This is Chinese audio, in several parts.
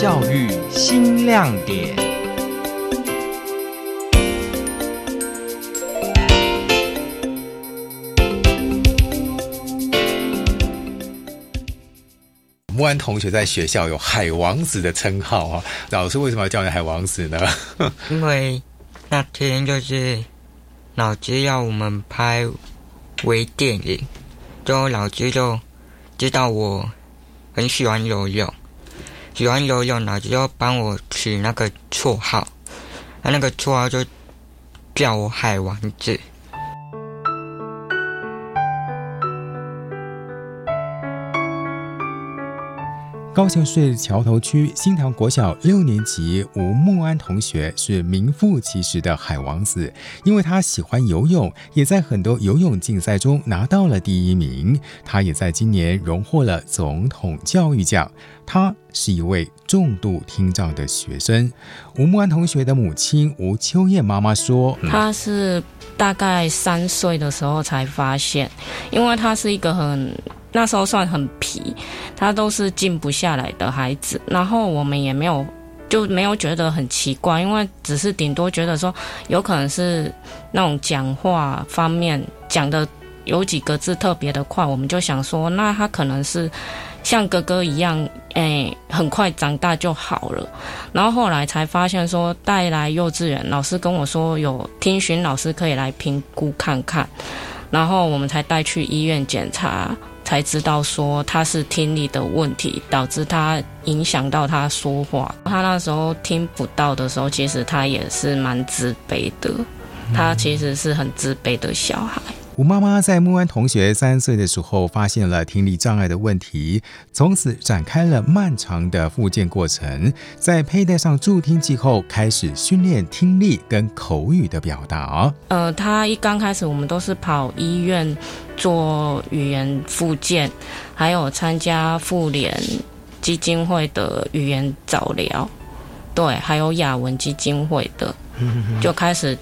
教育新亮点。木安同学在学校有“海王子”的称号啊，老师为什么要叫你“海王子”呢？因为那天就是老师要我们拍微电影，之后老师就知道我很喜欢游泳，喜欢游泳，老师就帮我取那个绰号，他那个绰号就叫我“海王子”。高雄市桥头区新塘国小六年级吴木安同学是名副其实的海王子，因为他喜欢游泳，也在很多游泳竞赛中拿到了第一名。他也在今年荣获了总统教育奖。他是一位重度听障的学生。吴木安同学的母亲吴秋燕妈妈说：“他是大概三岁的时候才发现，因为他是一个很。”那时候算很皮，他都是静不下来的孩子。然后我们也没有就没有觉得很奇怪，因为只是顶多觉得说有可能是那种讲话方面讲的有几个字特别的快，我们就想说那他可能是像哥哥一样，哎，很快长大就好了。然后后来才发现说带来幼稚园，老师跟我说有听询老师可以来评估看看，然后我们才带去医院检查。才知道说他是听力的问题，导致他影响到他说话。他那时候听不到的时候，其实他也是蛮自卑的。他其实是很自卑的小孩。吴妈妈在木安同学三岁的时候发现了听力障碍的问题，从此展开了漫长的复健过程。在佩戴上助听器后，开始训练听力跟口语的表达。呃，他一刚开始，我们都是跑医院做语言复健，还有参加妇联基金会的语言早疗，对，还有雅文基金会的，就开始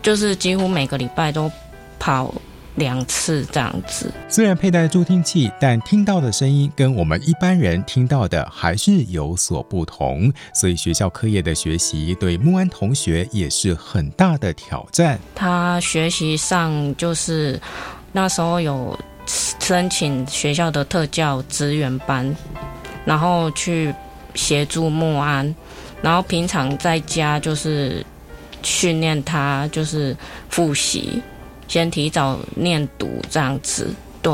就是几乎每个礼拜都跑。两次这样子，虽然佩戴助听器，但听到的声音跟我们一般人听到的还是有所不同，所以学校课业的学习对木安同学也是很大的挑战。他学习上就是那时候有申请学校的特教资源班，然后去协助木安，然后平常在家就是训练他，就是复习。先提早念读这样子，对，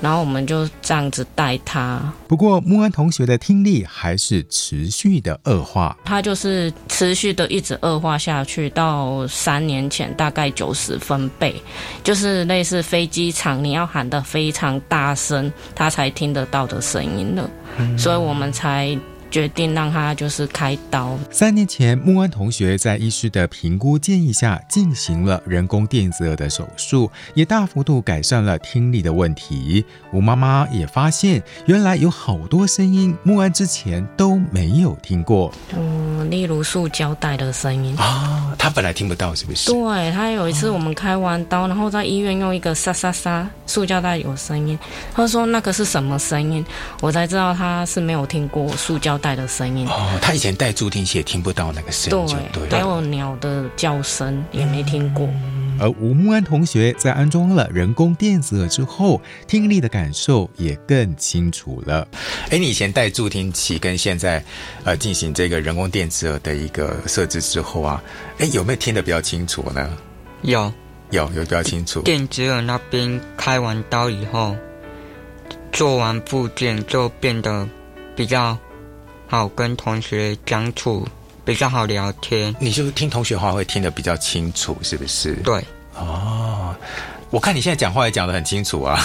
然后我们就这样子带他。不过木安同学的听力还是持续的恶化，他就是持续的一直恶化下去，到三年前大概九十分贝，就是类似飞机场你要喊的非常大声，他才听得到的声音了，所以我们才。决定让他就是开刀。三年前，木安同学在医师的评估建议下进行了人工电子耳的手术，也大幅度改善了听力的问题。吴妈妈也发现，原来有好多声音木安之前都没有听过。嗯，例如塑胶袋的声音啊，他本来听不到，是不是？对他有一次我们开完刀，然后在医院用一个沙沙沙塑胶袋有声音，他说那个是什么声音？我才知道他是没有听过塑胶。袋的声音哦，他以前戴助听器也听不到那个声音，对，还有鸟的叫声也没听过。而吴木安同学在安装了人工电子耳之后，听力的感受也更清楚了。哎，你以前戴助听器跟现在呃进行这个人工电子耳的一个设置之后啊，哎，有没有听得比较清楚呢？有，有，有比较清楚。电子耳那边开完刀以后，做完部件就变得比较。好跟同学相处比较好聊天，你就听同学话会听得比较清楚，是不是？对。哦，我看你现在讲话也讲得很清楚啊，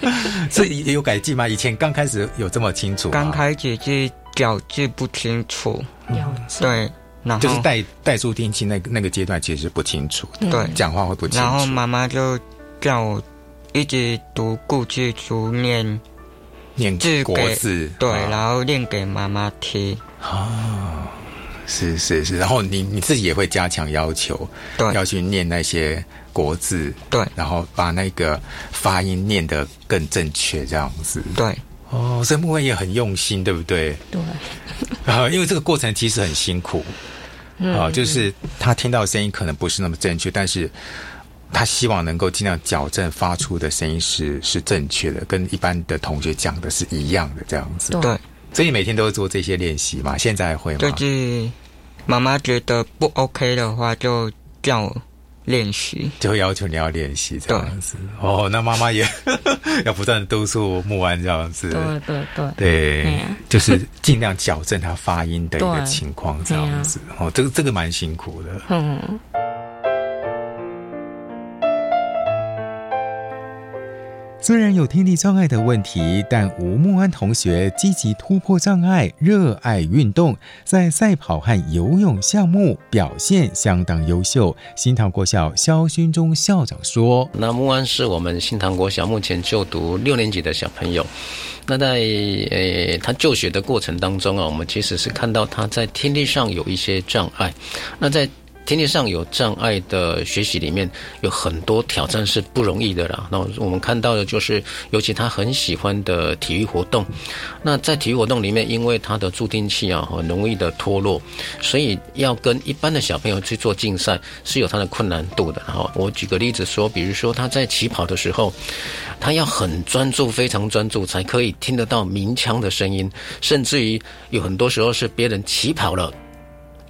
所以有改进吗？以前刚开始有这么清楚？刚开始是咬字不清楚，咬字对，然后就是带带助听器那那个阶段其实是不清楚，对，讲话会不清楚。然后妈妈就叫我一直读故事书念。念字国字，对，然后念给妈妈听。哦，是是是，然后你你自己也会加强要求，对，要去念那些国字，对，然后把那个发音念得更正确，这样子。对，哦，所以木文也很用心，对不对？对，啊，因为这个过程其实很辛苦啊，就是他听到声音可能不是那么正确，但是他希望能够尽量矫正发出的声音是是正确的，跟一般的同学讲的是一样的这样子。对，所以你每天都会做这些练习嘛？现在还会吗？就是妈妈觉得不 OK 的话，就叫我练习。就会要求你要练习这样子。哦，那妈妈也 要不断督促木安这样子。对对对，对就是尽量矫正他发音的一个情况这样子。哦，这个这个蛮辛苦的。嗯，虽然有听力障碍的问题，但吴木安同学积极突破障碍，热爱运动，在赛跑和游泳项目表现相当优秀。新塘国小肖勋忠校长说那木安是我们新塘国小目前就读六年级的小朋友。那在呃他就学的过程当中啊，我们其实是看到他在听力上有一些障碍。那在听力上有障碍的学习里面，有很多挑战是不容易的啦。那我们看到的就是，尤其他很喜欢的体育活动。那在体育活动里面，因为他的助听器啊很容易的脱落，所以要跟一般的小朋友去做竞赛是有它的困难度的。然后我举个例子说，比如说他在起跑的时候，他要很专注，非常专注，才可以听得到鸣枪的声音，甚至于有很多时候是别人起跑了。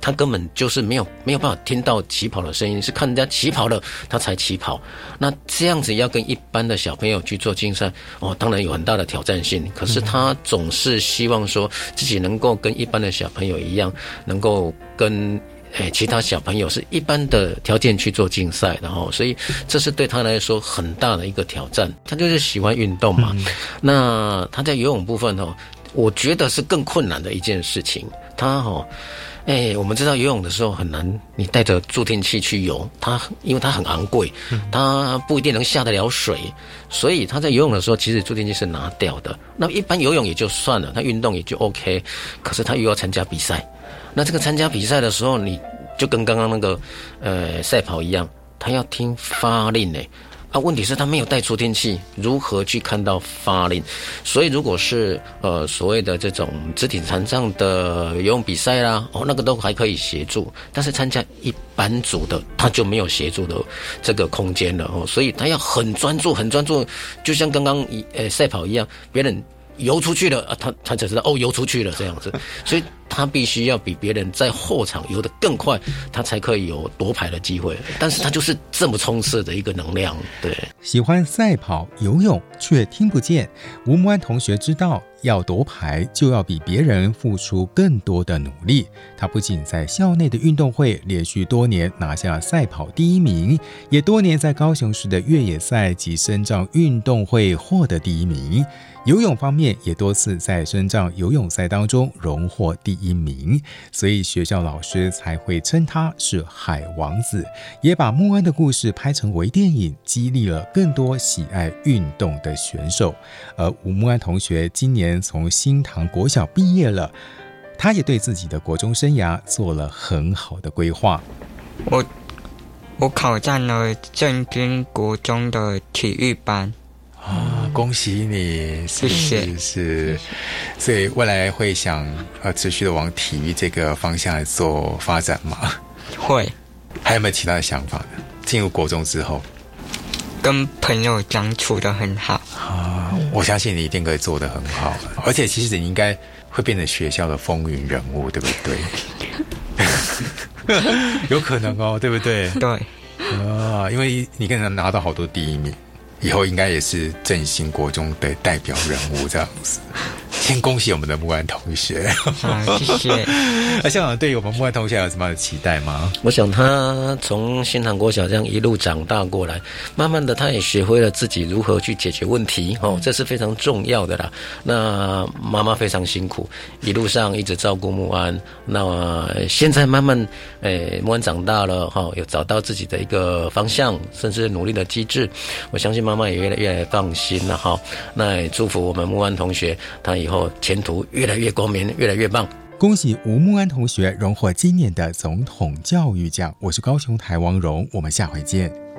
他根本就是没有没有办法听到起跑的声音，是看人家起跑了，他才起跑。那这样子要跟一般的小朋友去做竞赛，哦，当然有很大的挑战性。可是他总是希望说自己能够跟一般的小朋友一样，能够跟诶其他小朋友是一般的条件去做竞赛，然后所以这是对他来说很大的一个挑战。他就是喜欢运动嘛，那他在游泳部分哦，我觉得是更困难的一件事情。他哦。哎，我们知道游泳的时候很难，你带着助听器去游，它因为它很昂贵，它不一定能下得了水，所以他在游泳的时候，其实助听器是拿掉的。那一般游泳也就算了，他运动也就 OK，可是他又要参加比赛，那这个参加比赛的时候，你就跟刚刚那个呃赛跑一样，他要听发令呢。啊，问题是他没有带助听器，如何去看到发令？所以如果是呃所谓的这种肢体残障的游泳比赛啦，哦，那个都还可以协助，但是参加一般组的，他就没有协助的这个空间了哦，所以他要很专注，很专注，就像刚刚一呃赛跑一样，别人游出去了啊，他他才知道哦游出去了这样子，所以他必须要比别人在后场游得更快，他才可以有夺牌的机会。但是他就是这么冲刺的一个能量，对。喜欢赛跑、游泳却听不见。吴木安同学知道，要夺牌就要比别人付出更多的努力。他不仅在校内的运动会连续多年拿下赛跑第一名，也多年在高雄市的越野赛及深藏运动会获得第一名。游泳方面也多次在深藏游泳赛当中荣获第一名，所以学校老师才会称他是海王子，也把木安的故事拍成微电影，激励了更多喜爱运动的选手。而吴木安同学今年从新塘国小毕业了，他也对自己的国中生涯做了很好的规划。我我考上了正军国中的体育班，啊，恭喜你！是谢谢是是，所以未来会想呃持续的往体育这个方向来做发展吗？会还有没有其他的想法呢？进入国中之后跟朋友相处的很好。啊，我相信你一定可以做得很好，而且其实你应该会变成学校的风云人物，对不对？有可能哦，对不对？对，啊，因为你可能拿到好多第一名，以后应该也是振兴国中的代表人物这样子。先恭喜我们的木安同学。啊，谢谢。那校长对于我们木安同学有什么样的期待吗？我想他从新塘国小这样一路长大过来，慢慢的他也学会了自己如何去解决问题，哦，这是非常重要的啦。那妈妈非常辛苦，一路上一直照顾木安。那么现在慢慢，诶，木安长大了，哈、有找到自己的一个方向，甚至努力的机制。我相信妈妈也越来越来越放心了，哈、那也祝福我们木安同学，他以后前途越来越光明，越来越棒。恭喜吴木安同学荣获今年的总统教育奖。我是高雄台王荣，我们下回见。